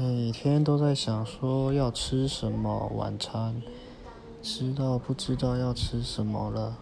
每天都在想说要吃什么晚餐，吃到不知道要吃什么了。